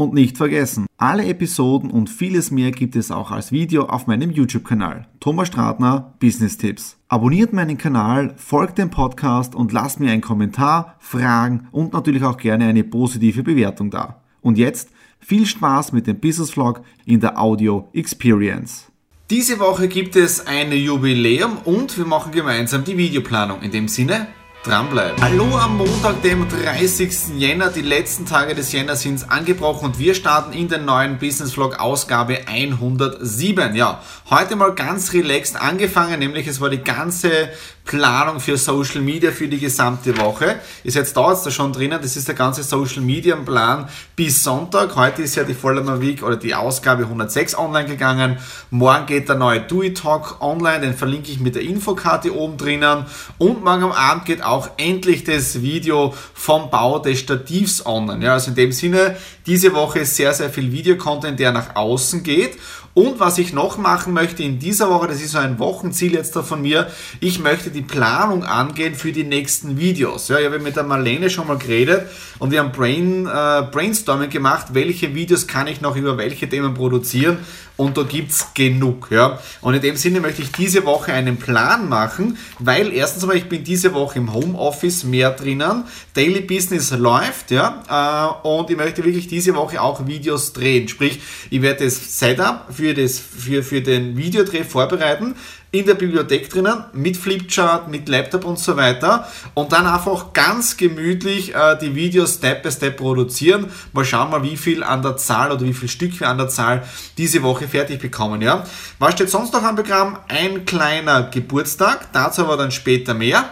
Und nicht vergessen, alle Episoden und vieles mehr gibt es auch als Video auf meinem YouTube-Kanal. Thomas Stratner, Business Tipps. Abonniert meinen Kanal, folgt dem Podcast und lasst mir einen Kommentar, Fragen und natürlich auch gerne eine positive Bewertung da. Und jetzt viel Spaß mit dem Business Vlog in der Audio Experience. Diese Woche gibt es ein Jubiläum und wir machen gemeinsam die Videoplanung. In dem Sinne, dranbleiben. Hallo am Montag, dem 30. Jänner. Die letzten Tage des Jänner sind angebrochen und wir starten in den neuen Business Vlog Ausgabe 107. Ja, heute mal ganz relaxed angefangen, nämlich es war die ganze Planung für Social Media für die gesamte Woche. Ist jetzt da jetzt da schon drinnen, das ist der ganze Social Media Plan bis Sonntag. Heute ist ja die Vollmer Week oder die Ausgabe 106 online gegangen. Morgen geht der neue Do It Talk online, den verlinke ich mit der Infokarte oben drinnen. Und morgen am Abend geht auch endlich das Video vom Bau des Stativs online. Ja, also in dem Sinne, diese Woche ist sehr, sehr viel Videocontent, der nach außen geht. Und was ich noch machen möchte in dieser Woche, das ist so ein Wochenziel jetzt da von mir, ich möchte die Planung angehen für die nächsten Videos. Ja, ich habe mit der Marlene schon mal geredet und wir haben Brain, äh, Brainstorming gemacht, welche Videos kann ich noch über welche Themen produzieren und da gibt es genug. Ja. Und in dem Sinne möchte ich diese Woche einen Plan machen, weil erstens mal, ich bin diese Woche im Homeoffice mehr drinnen, Daily Business läuft, ja, äh, und ich möchte wirklich diese Woche auch Videos drehen. Sprich, ich werde das Setup für, das, für, für den Videodreh vorbereiten, in der Bibliothek drinnen, mit Flipchart, mit Laptop und so weiter und dann einfach ganz gemütlich äh, die Videos Step by Step produzieren. Mal schauen mal, wie viel an der Zahl oder wie viel Stück wir an der Zahl diese Woche fertig bekommen. Ja? Was steht sonst noch am Programm? Ein kleiner Geburtstag, dazu aber dann später mehr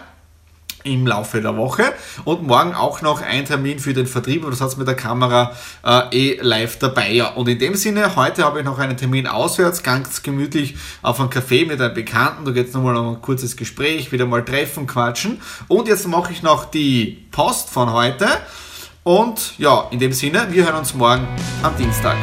im Laufe der Woche und morgen auch noch ein Termin für den Vertrieb, aber das hat mit der Kamera äh, eh live dabei. Ja. Und in dem Sinne, heute habe ich noch einen Termin auswärts, ganz gemütlich auf einem Café mit einem Bekannten, da geht es nochmal um ein kurzes Gespräch, wieder mal treffen, quatschen und jetzt mache ich noch die Post von heute und ja, in dem Sinne, wir hören uns morgen am Dienstag.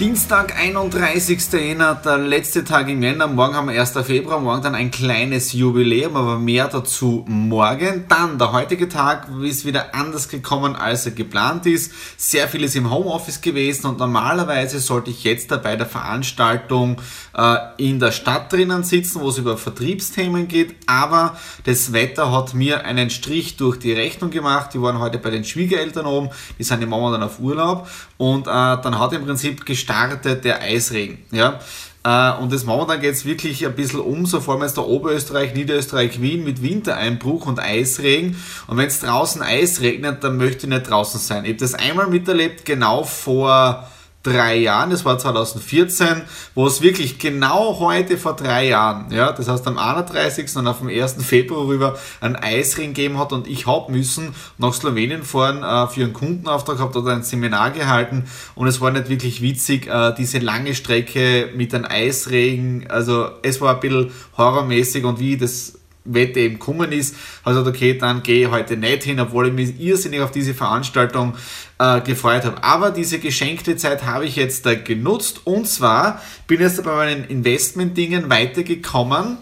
Dienstag, 31. Jänner, der letzte Tag im Jänner. Morgen haben wir 1. Februar, morgen dann ein kleines Jubiläum, aber mehr dazu morgen. Dann der heutige Tag ist wieder anders gekommen, als er geplant ist. Sehr viel ist im Homeoffice gewesen und normalerweise sollte ich jetzt bei der Veranstaltung äh, in der Stadt drinnen sitzen, wo es über Vertriebsthemen geht, aber das Wetter hat mir einen Strich durch die Rechnung gemacht. Die waren heute bei den Schwiegereltern oben, die sind im Moment dann auf Urlaub und äh, dann hat im Prinzip gestartet startet der Eisregen. Ja? Äh, und das momentan geht es wirklich ein bisschen um, so vor allem jetzt der Oberösterreich, Niederösterreich, Wien mit Wintereinbruch und Eisregen. Und wenn es draußen Eis regnet, dann möchte ich nicht draußen sein. Ich habe das einmal miterlebt, genau vor drei Jahren, das war 2014, wo es wirklich genau heute vor drei Jahren, ja, das heißt am 31. und auf dem 1. Februar rüber ein Eisring gegeben hat und ich habe müssen nach Slowenien fahren äh, für einen Kundenauftrag, habe dort ein Seminar gehalten und es war nicht wirklich witzig, äh, diese lange Strecke mit einem Eisregen, also es war ein bisschen horrormäßig und wie das Wette eben gekommen ist, hat gesagt, okay, dann gehe ich heute nicht hin, obwohl ich mich irrsinnig auf diese Veranstaltung äh, gefreut habe. Aber diese geschenkte Zeit habe ich jetzt äh, genutzt und zwar bin ich jetzt bei meinen Investment-Dingen weitergekommen.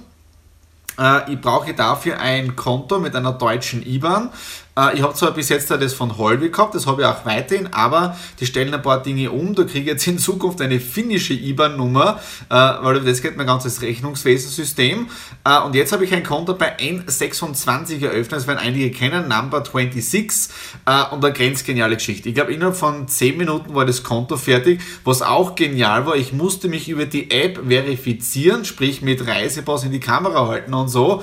Äh, ich brauche dafür ein Konto mit einer deutschen IBAN äh, ich habe zwar bis jetzt das von Holby gehabt, das habe ich auch weiterhin, aber die stellen ein paar Dinge um. Da kriege ich jetzt in Zukunft eine finnische IBAN-Nummer, äh, weil das geht mein ganzes Rechnungswesensystem. Äh, und jetzt habe ich ein Konto bei N26 eröffnet, das werden einige kennen, Number 26 und eine grenzgeniale Geschichte. Ich glaube, innerhalb von 10 Minuten war das Konto fertig, was auch genial war. Ich musste mich über die App verifizieren, sprich mit Reisepass in die Kamera halten und so.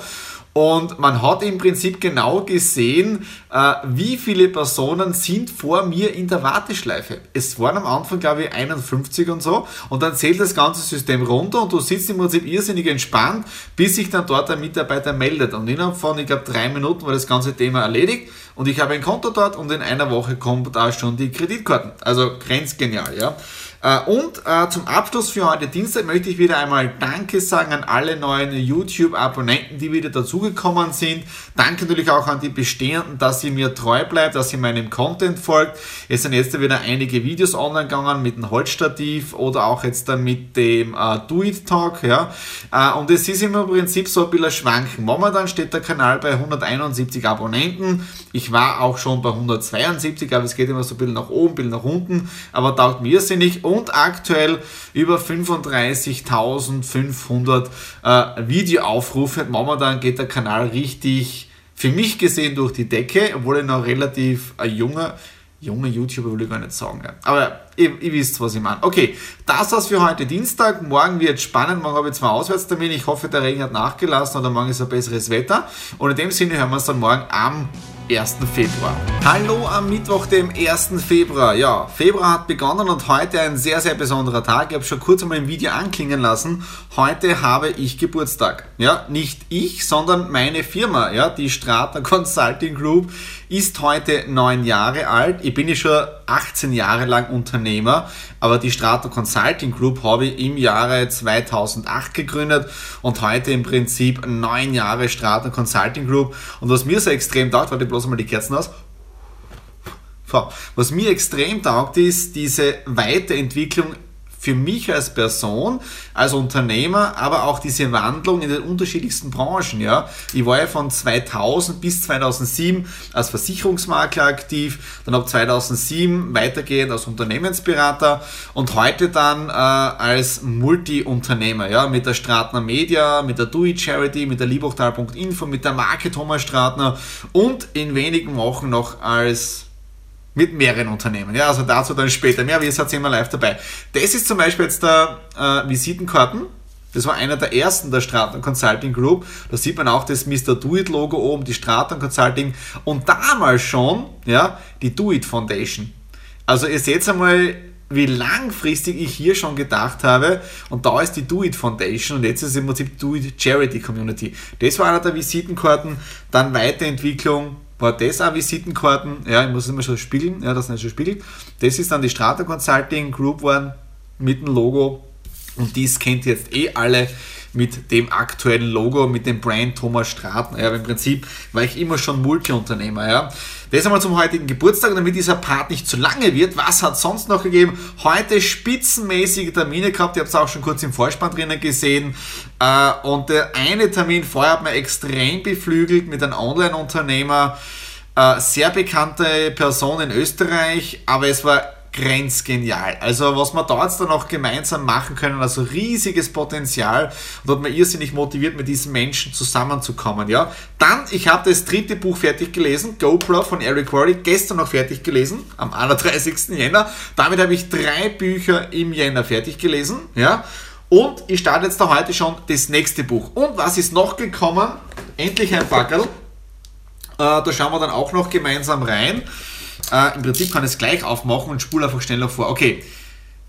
Und man hat im Prinzip genau gesehen, äh, wie viele Personen sind vor mir in der Warteschleife. Es waren am Anfang, glaube ich, 51 und so. Und dann zählt das ganze System runter und du sitzt im Prinzip irrsinnig entspannt, bis sich dann dort ein Mitarbeiter meldet. Und innerhalb von, ich glaube, drei Minuten war das ganze Thema erledigt. Und ich habe ein Konto dort und in einer Woche kommt da schon die Kreditkarten. Also grenzgenial, ja. Äh, und äh, zum Abschluss für heute Dienstag möchte ich wieder einmal Danke sagen an alle neuen YouTube-Abonnenten, die wieder dazugekommen sind. Danke natürlich auch an die Bestehenden, dass ihr mir treu bleibt, dass ihr meinem Content folgt. Es sind jetzt wieder einige Videos online gegangen mit dem Holzstativ oder auch jetzt dann mit dem äh, Do It Talk. Ja. Und es ist immer im Prinzip so ein bisschen schwanken. Momentan steht der Kanal bei 171 Abonnenten. Ich war auch schon bei 172, aber es geht immer so ein bisschen nach oben, ein bisschen nach unten. Aber taugt mir sinnig und aktuell über 35.500 äh, Videoaufrufe. Momentan geht der Kanal richtig, für mich gesehen, durch die Decke, obwohl ich noch relativ ein junger, junger YouTuber will ich gar nicht sagen. Aber ihr, ihr, wisst, was ich meine. Okay, das war's für heute Dienstag. Morgen wird spannend. Morgen habe ich zwei Auswärtstermine. Ich hoffe, der Regen hat nachgelassen oder morgen ist ein besseres Wetter. Und in dem Sinne hören wir uns dann morgen am 1. Februar. Hallo am Mittwoch, dem 1. Februar. Ja, Februar hat begonnen und heute ein sehr, sehr besonderer Tag. Ich habe schon kurz einmal im Video anklingen lassen. Heute habe ich Geburtstag. Ja, nicht ich, sondern meine Firma, ja, die Stratner Consulting Group ist heute neun Jahre alt. Ich bin ja schon 18 Jahre lang Unternehmer, aber die Strato Consulting Group habe ich im Jahre 2008 gegründet und heute im Prinzip neun Jahre Strato Consulting Group. Und was mir so extrem taugt, warte bloß mal die Kerzen aus. Was mir extrem taugt, ist diese Weiterentwicklung für mich als Person, als Unternehmer, aber auch diese Wandlung in den unterschiedlichsten Branchen. Ja. Ich war ja von 2000 bis 2007 als Versicherungsmakler aktiv, dann ab 2007 weitergehend als Unternehmensberater und heute dann äh, als Multi-Unternehmer, ja, mit der Stratner Media, mit der Do It Charity, mit der Liebhochtal.info, mit der Marke Thomas Stratner und in wenigen Wochen noch als mit mehreren Unternehmen. Ja, also dazu dann später mehr, ihr seid immer live dabei. Das ist zum Beispiel jetzt der äh, Visitenkarten. Das war einer der ersten der Straton Consulting Group. Da sieht man auch das Mr. Do It Logo oben, die Straton Consulting und damals schon ja, die Do It Foundation. Also ihr seht einmal, wie langfristig ich hier schon gedacht habe. Und da ist die Do It Foundation und jetzt ist es im Prinzip Do It Charity Community. Das war einer der Visitenkarten. Dann Weiterentwicklung war das auch Visitenkarten, ja, ich muss immer schon spiegeln, ja, das nicht schon spiegelt. Das ist dann die Strata Consulting Group One mit dem Logo und dies kennt jetzt eh alle mit dem aktuellen Logo, mit dem Brand Thomas Stratner. Ja, im Prinzip war ich immer schon Multiunternehmer. Ja. Das einmal zum heutigen Geburtstag, damit dieser Part nicht zu lange wird. Was hat sonst noch gegeben? Heute spitzenmäßige Termine gehabt. Ihr habt es auch schon kurz im Vorspann drinnen gesehen. Äh, und der eine Termin vorher hat mir extrem beflügelt mit einem Online-Unternehmer. Äh, sehr bekannte Person in Österreich, aber es war grenzgenial. Also was wir jetzt dann auch gemeinsam machen können, also riesiges Potenzial und hat mir irrsinnig motiviert, mit diesen Menschen zusammenzukommen. Ja? Dann, ich habe das dritte Buch fertig gelesen, GoPro von Eric Worley, gestern noch fertig gelesen, am 31. Jänner. Damit habe ich drei Bücher im Jänner fertig gelesen. Ja? Und ich starte jetzt da heute schon das nächste Buch. Und was ist noch gekommen? Endlich ein Backel. Äh, da schauen wir dann auch noch gemeinsam rein. Äh, Im Prinzip kann ich es gleich aufmachen und spule einfach schneller vor. Okay,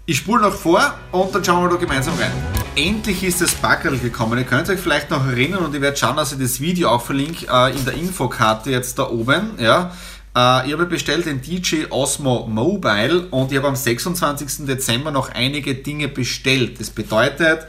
ich spule noch vor und dann schauen wir da gemeinsam rein. Endlich ist das Backerl gekommen. Ihr könnt euch vielleicht noch erinnern und ich werde schauen, dass ich das Video auch verlinke äh, in der Infokarte jetzt da oben. Ja. Äh, ich habe bestellt den DJ Osmo Mobile und ich habe am 26. Dezember noch einige Dinge bestellt. Das bedeutet,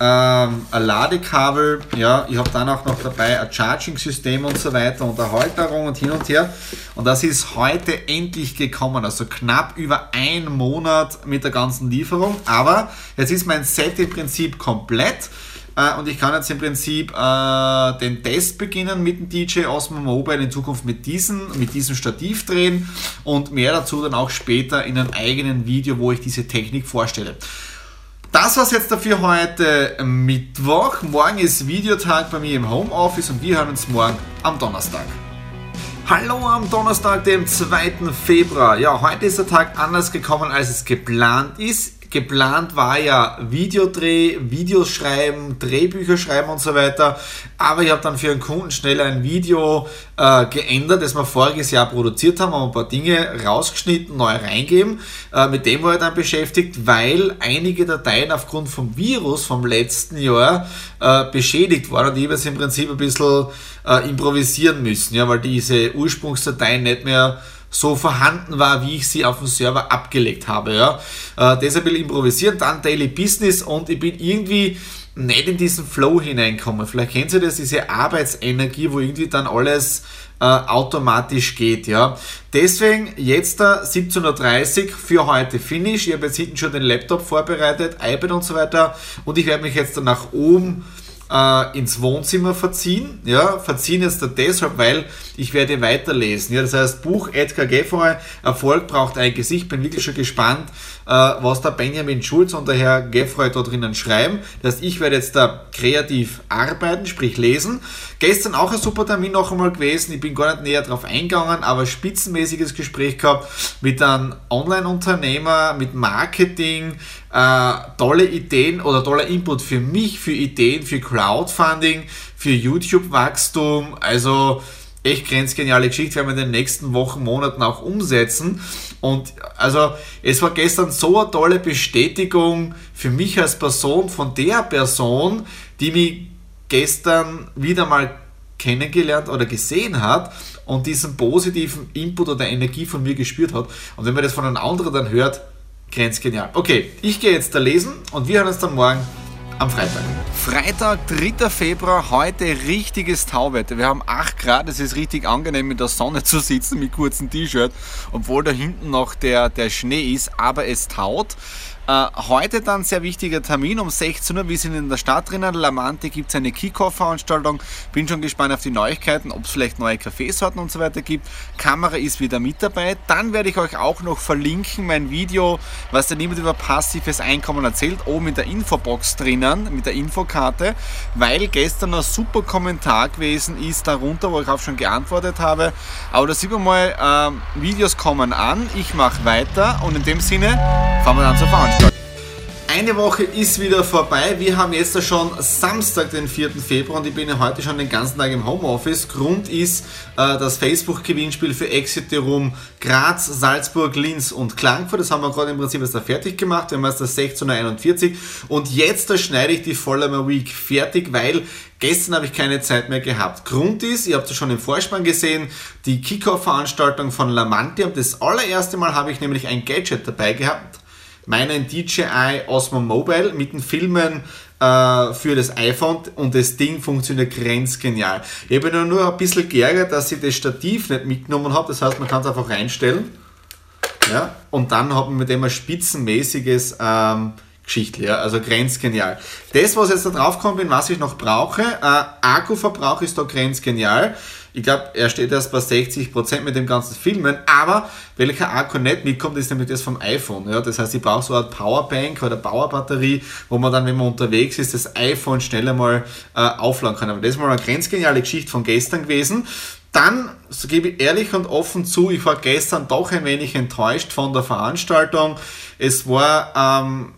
ähm, ein Ladekabel, ja, ich habe dann auch noch dabei ein Charging-System und so weiter und eine Halterung und hin und her. Und das ist heute endlich gekommen, also knapp über ein Monat mit der ganzen Lieferung. Aber jetzt ist mein Set im Prinzip komplett. Äh, und ich kann jetzt im Prinzip äh, den Test beginnen mit dem DJ Osmo Mobile, in Zukunft mit diesem, mit diesem Stativ drehen und mehr dazu dann auch später in einem eigenen Video, wo ich diese Technik vorstelle. Das war's jetzt dafür heute Mittwoch. Morgen ist Videotag bei mir im Homeoffice und wir hören uns morgen am Donnerstag. Hallo am Donnerstag, dem 2. Februar. Ja, heute ist der Tag anders gekommen, als es geplant ist geplant war ja Videodreh, Videos schreiben, Drehbücher schreiben und so weiter. Aber ich habe dann für einen Kunden schnell ein Video äh, geändert, das wir voriges Jahr produziert haben, haben ein paar Dinge rausgeschnitten, neu reingeben. Äh, mit dem war ich dann beschäftigt, weil einige Dateien aufgrund vom Virus vom letzten Jahr äh, beschädigt waren und ich habe im Prinzip ein bisschen äh, improvisieren müssen, ja, weil diese Ursprungsdateien nicht mehr so vorhanden war, wie ich sie auf dem Server abgelegt habe. Ja. Äh, deshalb will ich improvisieren, dann Daily Business und ich bin irgendwie nicht in diesen Flow hineinkommen. Vielleicht kennt ihr das, diese Arbeitsenergie, wo irgendwie dann alles äh, automatisch geht. Ja. Deswegen jetzt da 17.30 Uhr für heute Finish. Ich habe jetzt hinten schon den Laptop vorbereitet, iPad und so weiter und ich werde mich jetzt dann nach oben äh, ins Wohnzimmer verziehen. Ja, verziehen jetzt deshalb, weil ich werde weiterlesen. Ja, das heißt, Buch Edgar Geffroy, Erfolg braucht ein Gesicht. Bin wirklich schon gespannt, äh, was der Benjamin Schulz und der Herr Geffroy da drinnen schreiben. Das heißt, ich werde jetzt da kreativ arbeiten, sprich lesen. Gestern auch ein super Termin noch einmal gewesen. Ich bin gar nicht näher darauf eingegangen, aber spitzenmäßiges Gespräch gehabt mit einem Online-Unternehmer, mit Marketing, äh, tolle Ideen oder toller Input für mich, für Ideen, für Crowdfunding, für YouTube-Wachstum. Also echt grenzgeniale Geschichte, werden wir in den nächsten Wochen, Monaten auch umsetzen. Und also es war gestern so eine tolle Bestätigung für mich als Person von der Person, die mich gestern wieder mal kennengelernt oder gesehen hat und diesen positiven Input oder Energie von mir gespürt hat. Und wenn man das von einem anderen dann hört, grenzgenial. Okay, ich gehe jetzt da lesen und wir hören uns dann morgen am Freitag. Freitag, 3. Februar, heute richtiges Tauwetter. Wir haben 8 Grad, es ist richtig angenehm in der Sonne zu sitzen mit kurzem T-Shirt, obwohl da hinten noch der, der Schnee ist, aber es taut. Äh, heute dann sehr wichtiger Termin um 16 Uhr. Wir sind in der Stadt drinnen. Lamante gibt es eine Kickoff-Veranstaltung. Bin schon gespannt auf die Neuigkeiten, ob es vielleicht neue Kaffeesorten und so weiter gibt. Kamera ist wieder mit dabei. Dann werde ich euch auch noch verlinken mein Video, was der niemand über passives Einkommen erzählt, oben in der Infobox drinnen, mit der Infokarte, weil gestern ein super Kommentar gewesen ist darunter, wo ich auch schon geantwortet habe. Aber da sieht man mal, äh, Videos kommen an, ich mache weiter und in dem Sinne fangen wir an zu veranstalten. Eine Woche ist wieder vorbei. Wir haben jetzt schon Samstag, den 4. Februar und ich bin ja heute schon den ganzen Tag im Homeoffice. Grund ist äh, das Facebook-Gewinnspiel für Exiterum Graz, Salzburg, Linz und Klagenfurt. Das haben wir gerade im Prinzip jetzt da fertig gemacht. Wir haben jetzt das 16.41 und jetzt da schneide ich die Follower Week fertig, weil Gestern habe ich keine Zeit mehr gehabt. Grund ist, ihr habt es schon im Vorspann gesehen, die Kickoff-Veranstaltung von Lamantium. Das allererste Mal habe ich nämlich ein Gadget dabei gehabt meinen DJI Osmo Mobile mit den Filmen äh, für das iPhone und das Ding funktioniert grenzgenial. Ich habe nur ein bisschen geärgert, dass ich das Stativ nicht mitgenommen habe, das heißt, man kann es einfach reinstellen ja, und dann hat man mit dem ein spitzenmäßiges ähm, Geschichte, ja, also grenzgenial. Das, was jetzt da drauf kommt, was ich noch brauche, äh, Akkuverbrauch ist da grenzgenial. Ich glaube, er steht erst bei 60% mit dem ganzen Filmen, aber welcher Akku nicht mitkommt, ist nämlich das vom iPhone. Ja? Das heißt, ich brauche so eine Powerbank oder Powerbatterie, wo man dann, wenn man unterwegs ist, das iPhone schneller mal äh, aufladen kann. Aber das ist mal eine grenzgeniale Geschichte von gestern gewesen. Dann so gebe ich ehrlich und offen zu, ich war gestern doch ein wenig enttäuscht von der Veranstaltung. Es war ähm,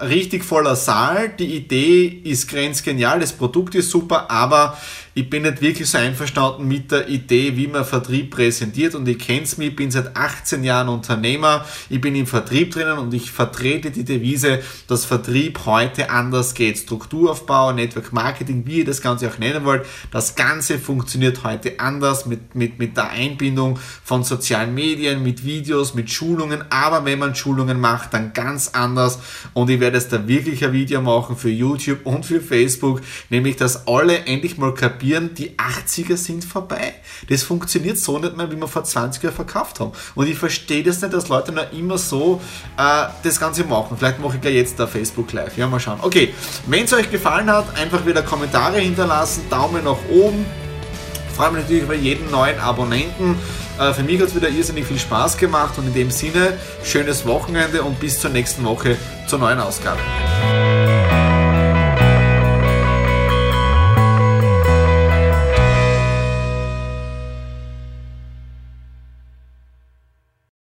richtig voller Saal. Die Idee ist grenzgenial, das Produkt ist super, aber ich bin nicht wirklich so einverstanden mit der Idee, wie man Vertrieb präsentiert. Und ihr kennt mich, ich bin seit 18 Jahren Unternehmer, ich bin im Vertrieb drinnen und ich vertrete die Devise, dass Vertrieb heute anders geht. Strukturaufbau, Network Marketing, wie ihr das Ganze auch nennen wollt, das Ganze funktioniert heute anders mit, mit, mit der Einbindung von sozialen Medien, mit Videos, mit Schulungen, aber wenn man Schulungen macht, dann ganz anders. Und ich werde jetzt da wirklich ein Video machen für YouTube und für Facebook, nämlich dass alle endlich mal kapieren, kapieren, die 80er sind vorbei. Das funktioniert so nicht mehr, wie wir vor 20 Jahren verkauft haben. Und ich verstehe das nicht, dass Leute noch immer so äh, das Ganze machen. Vielleicht mache ich ja jetzt da Facebook Live. Ja, mal schauen. Okay, wenn es euch gefallen hat, einfach wieder Kommentare hinterlassen, Daumen nach oben. Ich freue mich natürlich über jeden neuen Abonnenten. Äh, für mich hat es wieder irrsinnig viel Spaß gemacht und in dem Sinne, schönes Wochenende und bis zur nächsten Woche zur neuen Ausgabe.